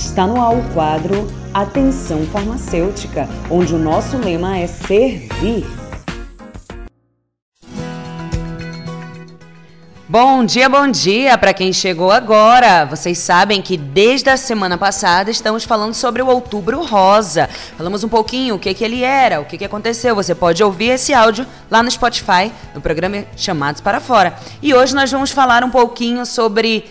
Está no ar o quadro Atenção Farmacêutica, onde o nosso lema é servir. Bom dia, bom dia para quem chegou agora. Vocês sabem que desde a semana passada estamos falando sobre o Outubro Rosa. Falamos um pouquinho o que, que ele era, o que, que aconteceu. Você pode ouvir esse áudio lá no Spotify, no programa Chamados para Fora. E hoje nós vamos falar um pouquinho sobre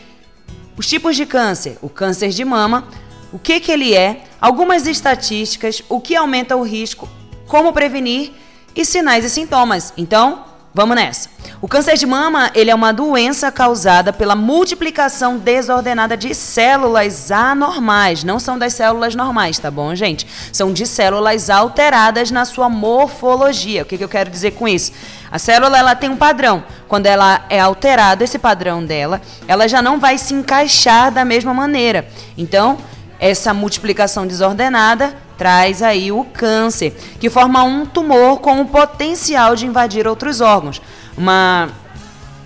os tipos de câncer, o câncer de mama, o que, que ele é, algumas estatísticas, o que aumenta o risco, como prevenir e sinais e sintomas. Então, Vamos nessa. O câncer de mama, ele é uma doença causada pela multiplicação desordenada de células anormais, não são das células normais, tá bom, gente? São de células alteradas na sua morfologia. O que, que eu quero dizer com isso? A célula ela tem um padrão. Quando ela é alterada, esse padrão dela, ela já não vai se encaixar da mesma maneira. Então, essa multiplicação desordenada traz aí o câncer, que forma um tumor com o potencial de invadir outros órgãos. Uma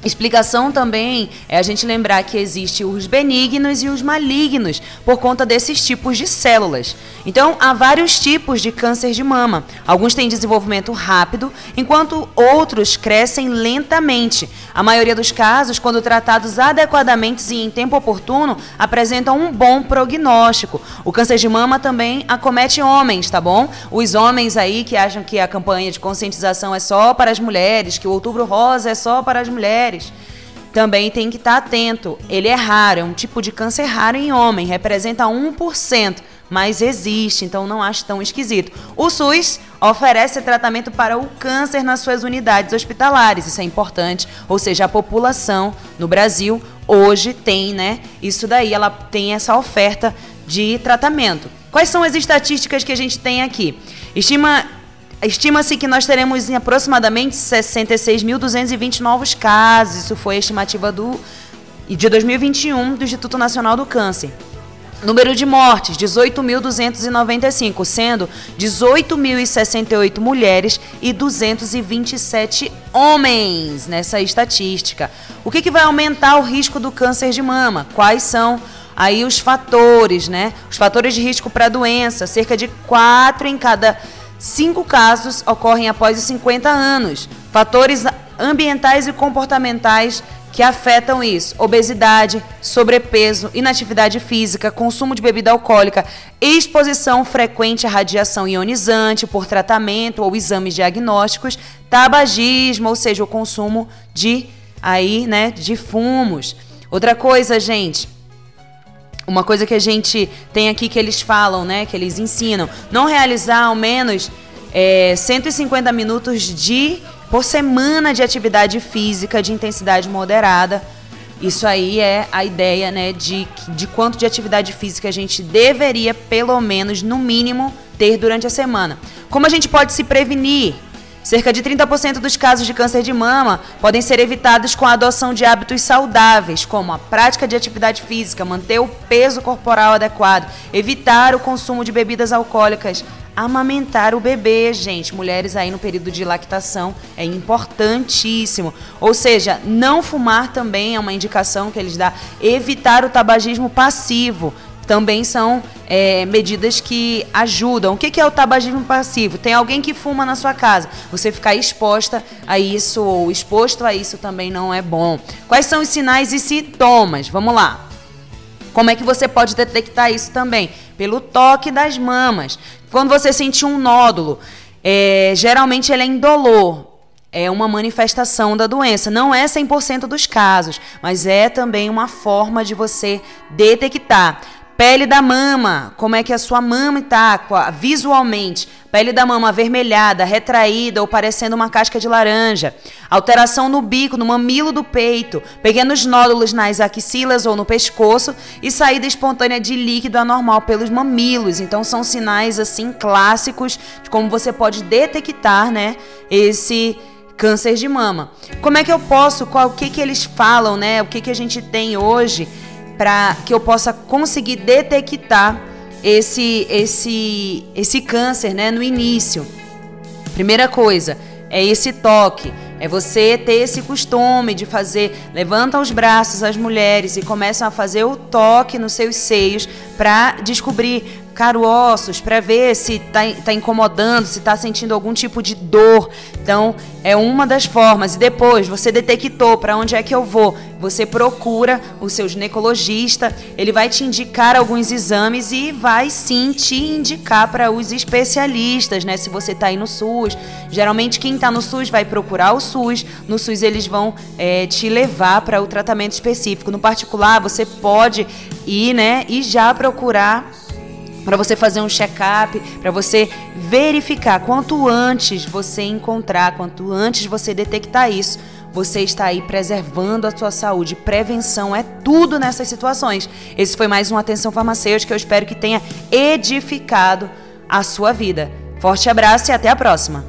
Explicação também é a gente lembrar que existe os benignos e os malignos por conta desses tipos de células. Então, há vários tipos de câncer de mama. Alguns têm desenvolvimento rápido, enquanto outros crescem lentamente. A maioria dos casos, quando tratados adequadamente e em tempo oportuno, apresentam um bom prognóstico. O câncer de mama também acomete homens, tá bom? Os homens aí que acham que a campanha de conscientização é só para as mulheres, que o Outubro Rosa é só para as mulheres mulheres, também tem que estar atento. Ele é raro, é um tipo de câncer raro em homem, representa 1%, mas existe, então não acho tão esquisito. O SUS oferece tratamento para o câncer nas suas unidades hospitalares, isso é importante, ou seja, a população no Brasil hoje tem, né? Isso daí, ela tem essa oferta de tratamento. Quais são as estatísticas que a gente tem aqui? Estima Estima-se que nós teremos em aproximadamente 66.220 novos casos. Isso foi a estimativa do, de 2021 do Instituto Nacional do Câncer. Número de mortes, 18.295, sendo 18.068 mulheres e 227 homens nessa estatística. O que, que vai aumentar o risco do câncer de mama? Quais são aí os fatores, né? Os fatores de risco para a doença, cerca de 4 em cada Cinco casos ocorrem após os 50 anos. Fatores ambientais e comportamentais que afetam isso: obesidade, sobrepeso, inatividade física, consumo de bebida alcoólica, exposição frequente à radiação ionizante por tratamento ou exames diagnósticos, tabagismo, ou seja, o consumo de aí, né, de fumos. Outra coisa, gente, uma coisa que a gente tem aqui que eles falam, né? Que eles ensinam. Não realizar ao menos é, 150 minutos de por semana de atividade física de intensidade moderada. Isso aí é a ideia, né, de, de quanto de atividade física a gente deveria, pelo menos, no mínimo, ter durante a semana. Como a gente pode se prevenir? Cerca de 30% dos casos de câncer de mama podem ser evitados com a adoção de hábitos saudáveis, como a prática de atividade física, manter o peso corporal adequado, evitar o consumo de bebidas alcoólicas, amamentar o bebê, gente. Mulheres aí no período de lactação é importantíssimo. Ou seja, não fumar também é uma indicação que eles dão. Evitar o tabagismo passivo também são é, medidas que ajudam. O que, é o tabagismo passivo? Tem alguém que fuma na sua casa. Você ficar exposta a isso ou exposto a isso também não é bom. Quais são os sinais e sintomas? Vamos lá. Como é que você pode detectar isso também? Pelo toque das mamas. Quando você sentir um nódulo, é, geralmente ele é indolor, é uma manifestação da doença. Não é 100% dos casos, mas é também uma forma de você detectar. Pele da mama, como é que a sua mama está visualmente? Pele da mama avermelhada, retraída ou parecendo uma casca de laranja. Alteração no bico, no mamilo do peito. Pequenos nódulos nas axilas ou no pescoço e saída espontânea de líquido anormal pelos mamilos. Então são sinais assim clássicos de como você pode detectar, né, esse câncer de mama. Como é que eu posso, qual o que que eles falam, né? O que que a gente tem hoje? Para que eu possa conseguir detectar esse esse esse câncer, né, no início. Primeira coisa é esse toque. É você ter esse costume de fazer, levanta os braços as mulheres e começam a fazer o toque nos seus seios para descobrir caroços para ver se está tá incomodando, se está sentindo algum tipo de dor. Então, é uma das formas. E depois, você detectou para onde é que eu vou. Você procura o seu ginecologista, ele vai te indicar alguns exames e vai sim te indicar para os especialistas, né? Se você está aí no SUS. Geralmente, quem está no SUS vai procurar o SUS. No SUS, eles vão é, te levar para o tratamento específico. No particular, você pode ir, né? E já procurar para você fazer um check-up, para você verificar quanto antes você encontrar, quanto antes você detectar isso, você está aí preservando a sua saúde. Prevenção é tudo nessas situações. Esse foi mais um Atenção Farmacêutica. Eu espero que tenha edificado a sua vida. Forte abraço e até a próxima.